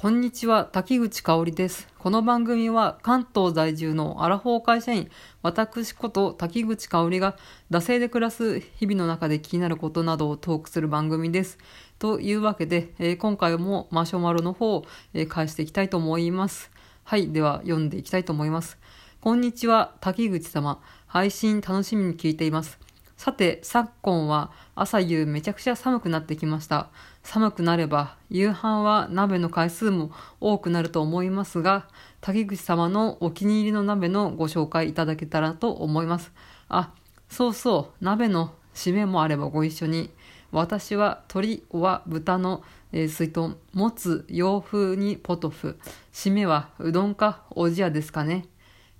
こんにちは、滝口香織です。この番組は関東在住のアラフォー会社員、私こと滝口香織が、惰性で暮らす日々の中で気になることなどをトークする番組です。というわけで、えー、今回もマシュマロの方を、えー、返していきたいと思います。はい、では読んでいきたいと思います。こんにちは、滝口様。配信楽しみに聞いています。さて、昨今は朝夕めちゃくちゃ寒くなってきました。寒くなれば夕飯は鍋の回数も多くなると思いますが、滝口様のお気に入りの鍋のご紹介いただけたらと思います。あ、そうそう、鍋の締めもあればご一緒に。私は鶏は豚の、えー、水豚、もつ洋風にポトフ、締めはうどんかおじやですかね。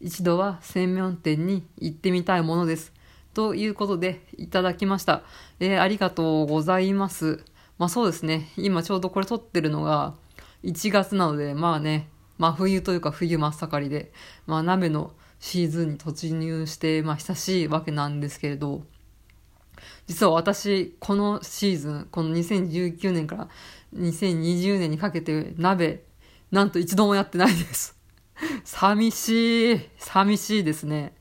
一度は専門店に行ってみたいものです。ということで、いただきました。えー、ありがとうございます。まあそうですね、今ちょうどこれ撮ってるのが1月なので、まあね、まあ冬というか冬真っ盛りで、まあ鍋のシーズンに突入して、まあ久しいわけなんですけれど、実は私、このシーズン、この2019年から2020年にかけて鍋、なんと一度もやってないです。寂しい、寂しいですね。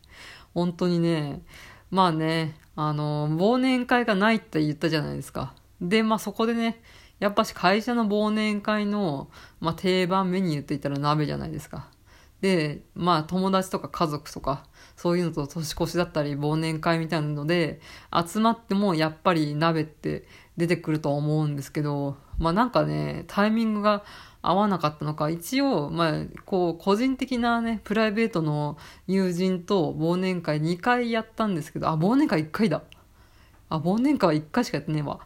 本当にね、まあね、あの、忘年会がないって言ったじゃないですか。で、まあそこでね、やっぱし会社の忘年会の、まあ、定番メニューって言ったら鍋じゃないですか。で、まあ友達とか家族とか、そういうのと年越しだったり忘年会みたいなので、集まってもやっぱり鍋って出てくると思うんですけど、まあなんかね、タイミングが合わなかったのか、一応、まあ、こう、個人的なね、プライベートの友人と忘年会2回やったんですけど、あ、忘年会1回だ。あ、忘年会は1回しかやってねえわ。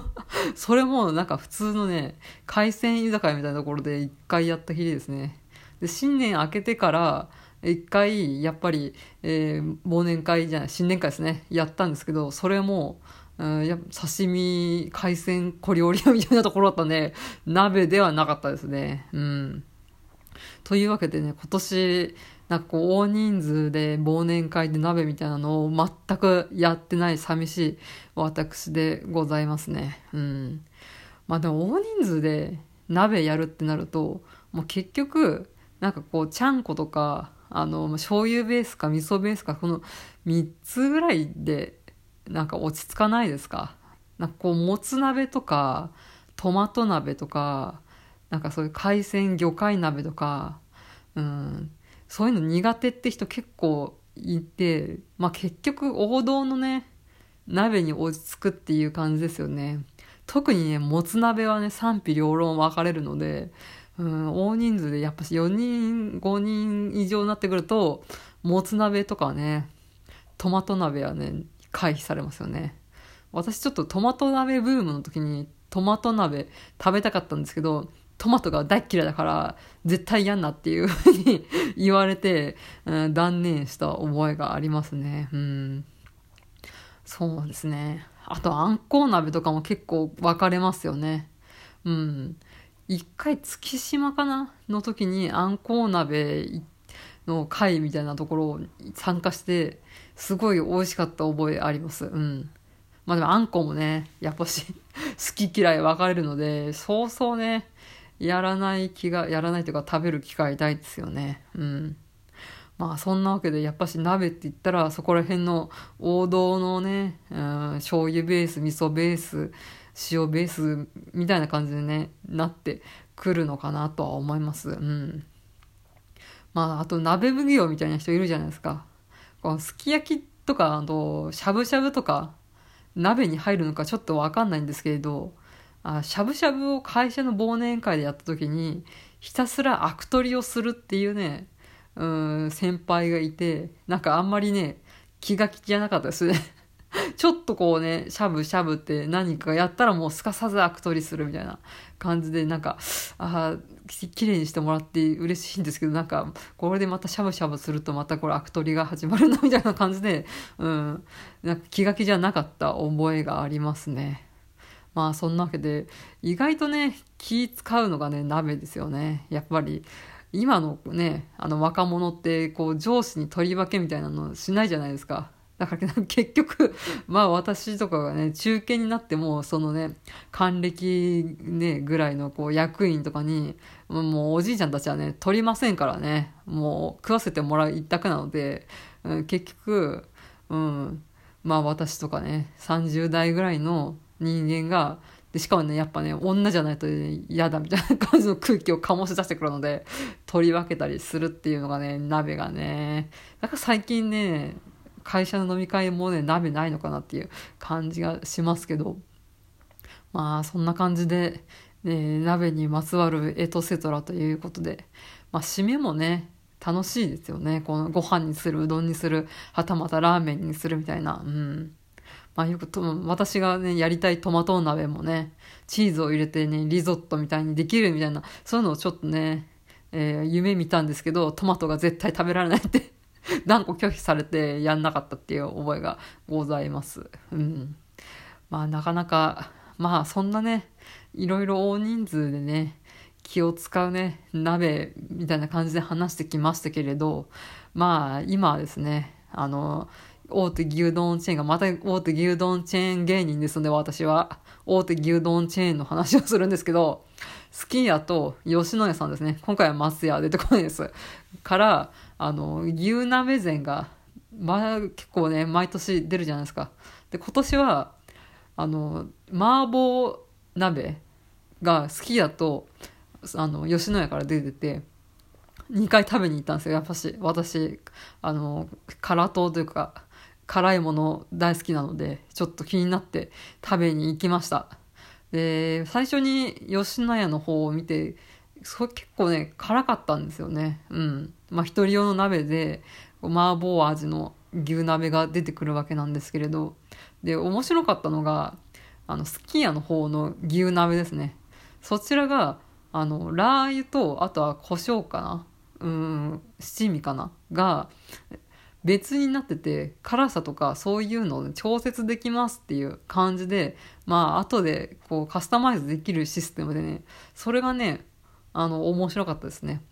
それもなんか普通のね、海鮮居酒屋みたいなところで1回やった日ですね。で、新年明けてから、一回、やっぱり、えー、忘年会じゃない、新年会ですね、やったんですけど、それも、うん、や刺身、海鮮、小料理屋みたいなところだったんで、鍋ではなかったですね。うん。というわけでね、今年、なんかこう、大人数で忘年会で鍋みたいなのを全くやってない寂しい私でございますね。うん。まあでも大人数で鍋やるってなると、もう結局、なんかこう、ちゃんことか、あの、醤油ベースか味噌ベースか、この3つぐらいで、なんか落ち着かないですか？なんかこう、もつ鍋とか、トマト鍋とか、なんかそういう海鮮魚介鍋とか、うん、そういうの苦手って人結構いて、まあ結局王道のね、鍋に落ち着くっていう感じですよね。特にね、もつ鍋はね、賛否両論分かれるので、うん、大人数でやっぱし4人、5人以上になってくると、もつ鍋とかね、トマト鍋はね、回避されますよね。私ちょっとトマト鍋ブームの時にトマト鍋食べたかったんですけど、トマトが大嫌いだから、絶対嫌んなっていうふうに言われて、うん、断念した覚えがありますね。うん。そうですね。あと、あんこう鍋とかも結構分かれますよね。うん。一回、月島かなの時に、あんこう鍋の会みたいなところを参加して、すごい美味しかった覚えあります。うん。まあでも、あんこうもね、やっぱし好き嫌い分かれるので、そうそうね、やらない気が、やらないというか食べる機会ないですよね。うん。まあそんなわけでやっぱし鍋って言ったらそこら辺の王道のね、うん、醤油ベース、味噌ベース、塩ベースみたいな感じでね、なってくるのかなとは思います。うん。まああと鍋奉行みたいな人いるじゃないですか。このすき焼きとか、あとしゃぶしゃぶとか鍋に入るのかちょっとわかんないんですけれど、あしゃぶしゃぶを会社の忘年会でやった時に、ひたすら悪取りをするっていうね、うん、先輩がいて、なんかあんまりね、気が気じゃなかったですね。ちょっとこうね、しゃぶしゃぶって何かやったらもうすかさず悪取りするみたいな感じで、なんか、ああ、綺麗にしてもらって嬉しいんですけど、なんか、これでまたしゃぶしゃぶするとまたこれ悪取りが始まるなみたいな感じで、うん、なんか気が気じゃなかった覚えがありますね。まあそんなわけで、意外とね、気使うのがね、鍋ですよね。やっぱり、今のね、あの若者って、こう上司に取り分けみたいなのしないじゃないですか。だから結局、まあ私とかがね、中堅になっても、そのね、還暦ね、ぐらいのこう役員とかに、もうおじいちゃんたちはね、取りませんからね、もう食わせてもらう一択なので、結局、うん、まあ私とかね、30代ぐらいの人間が、で、しかもね、やっぱね、女じゃないと嫌だみたいな感じの空気を醸し出してくるので、取り分けたりするっていうのがね、鍋がね、だから最近ね、会社の飲み会もね、鍋ないのかなっていう感じがしますけど、まあ、そんな感じで、ね、鍋にまつわるエトセトラということで、まあ、締めもね、楽しいですよね。このご飯にする、うどんにする、はたまたラーメンにするみたいな。うん。まあよくと、私がね、やりたいトマト鍋もね、チーズを入れてね、リゾットみたいにできるみたいな、そういうのをちょっとね、えー、夢見たんですけど、トマトが絶対食べられないって 断固拒否されてやんなかったっていう覚えがございます。うん。まあなかなか、まあそんなね、いろいろ大人数でね、気を使うね、鍋みたいな感じで話してきましたけれど、まあ今はですね、あの、大手牛丼チェーンが、また大手牛丼チェーン芸人ですので、私は。大手牛丼チェーンの話をするんですけど、スキーヤと吉野家さんですね。今回は松屋出てこないです。から、あの、牛鍋膳が、まあ、結構ね、毎年出るじゃないですか。で、今年は、あの、麻婆鍋が好きだと、あの、吉野家から出てて、2回食べに行ったんですよ、やっぱし。私、あの、辛党というか、辛いもの大好きなので、ちょっと気になって食べに行きました。で、最初に吉野家の方を見て、それ結構ね、辛かったんですよね。うん。まあ、一人用の鍋で、麻婆味の牛鍋が出てくるわけなんですけれど、で、面白かったのが、あの、すき家の方の牛鍋ですね。そちらが、あの、ラー油と、あとは胡椒かな？うん、七味かな？が、別になってて、辛さとかそういうのを調節できますっていう感じで、まあ、後でこうカスタマイズできるシステムでね、それがね、あの、面白かったですね。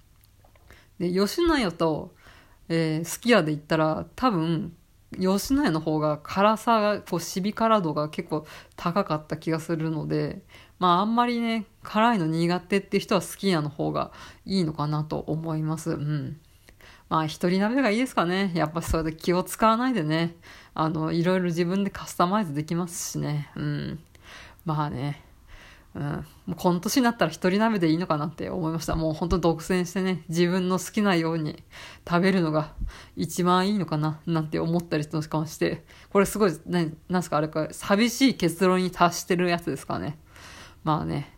で、吉野家と、えー、すき家で言ったら、多分、吉野家の方が辛さが、こう、シビ辛度が結構高かった気がするので、まあ、あんまりね、辛いの苦手って人はすき家の方がいいのかなと思います。うん。まあ、一人鍋がいいですかね。やっぱそれで気を使わないでね、あの、いろいろ自分でカスタマイズできますしね。うん。まあね。うん、もうこの年になったら一人鍋でいいのかなって思いました。もう本当独占してね、自分の好きなように食べるのが一番いいのかな、なんて思ったりとかして、これすごい、ななんすかあれか、寂しい結論に達してるやつですかね。まあね、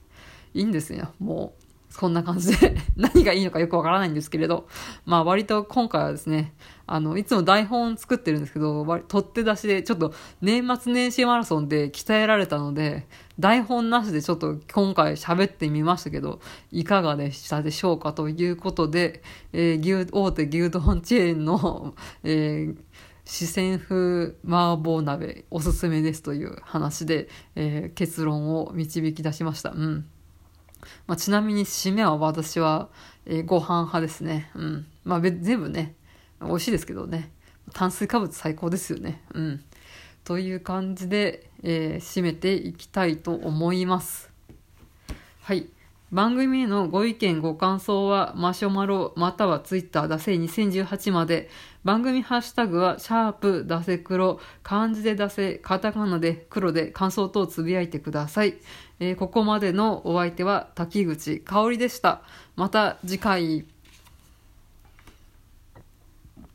いいんですよ。もう、そんな感じで 何がいいのかよくわからないんですけれど、まあ割と今回はですね、あの、いつも台本作ってるんですけど、割取って出しでちょっと年末年始マラソンで鍛えられたので、台本なしでちょっと今回喋ってみましたけど、いかがでしたでしょうかということで、えー、牛、大手牛丼チェーンの、えー、四川風麻婆鍋おすすめですという話で、えー、結論を導き出しました。うん。まあ、ちなみに締めは私は、えー、ご飯派ですね。うん。まあ、全部ね、美味しいですけどね。炭水化物最高ですよね。うん。という感じで、えー、締めていきたいと思います。はい。番組へのご意見ご感想はマシュマロまたはツイッターだせ2018まで番組ハッシュタグはシャープだせ黒漢字でだせカタカナで黒で感想等つぶやいてください。えー、ここまでのお相手は滝口香織でした。また次回。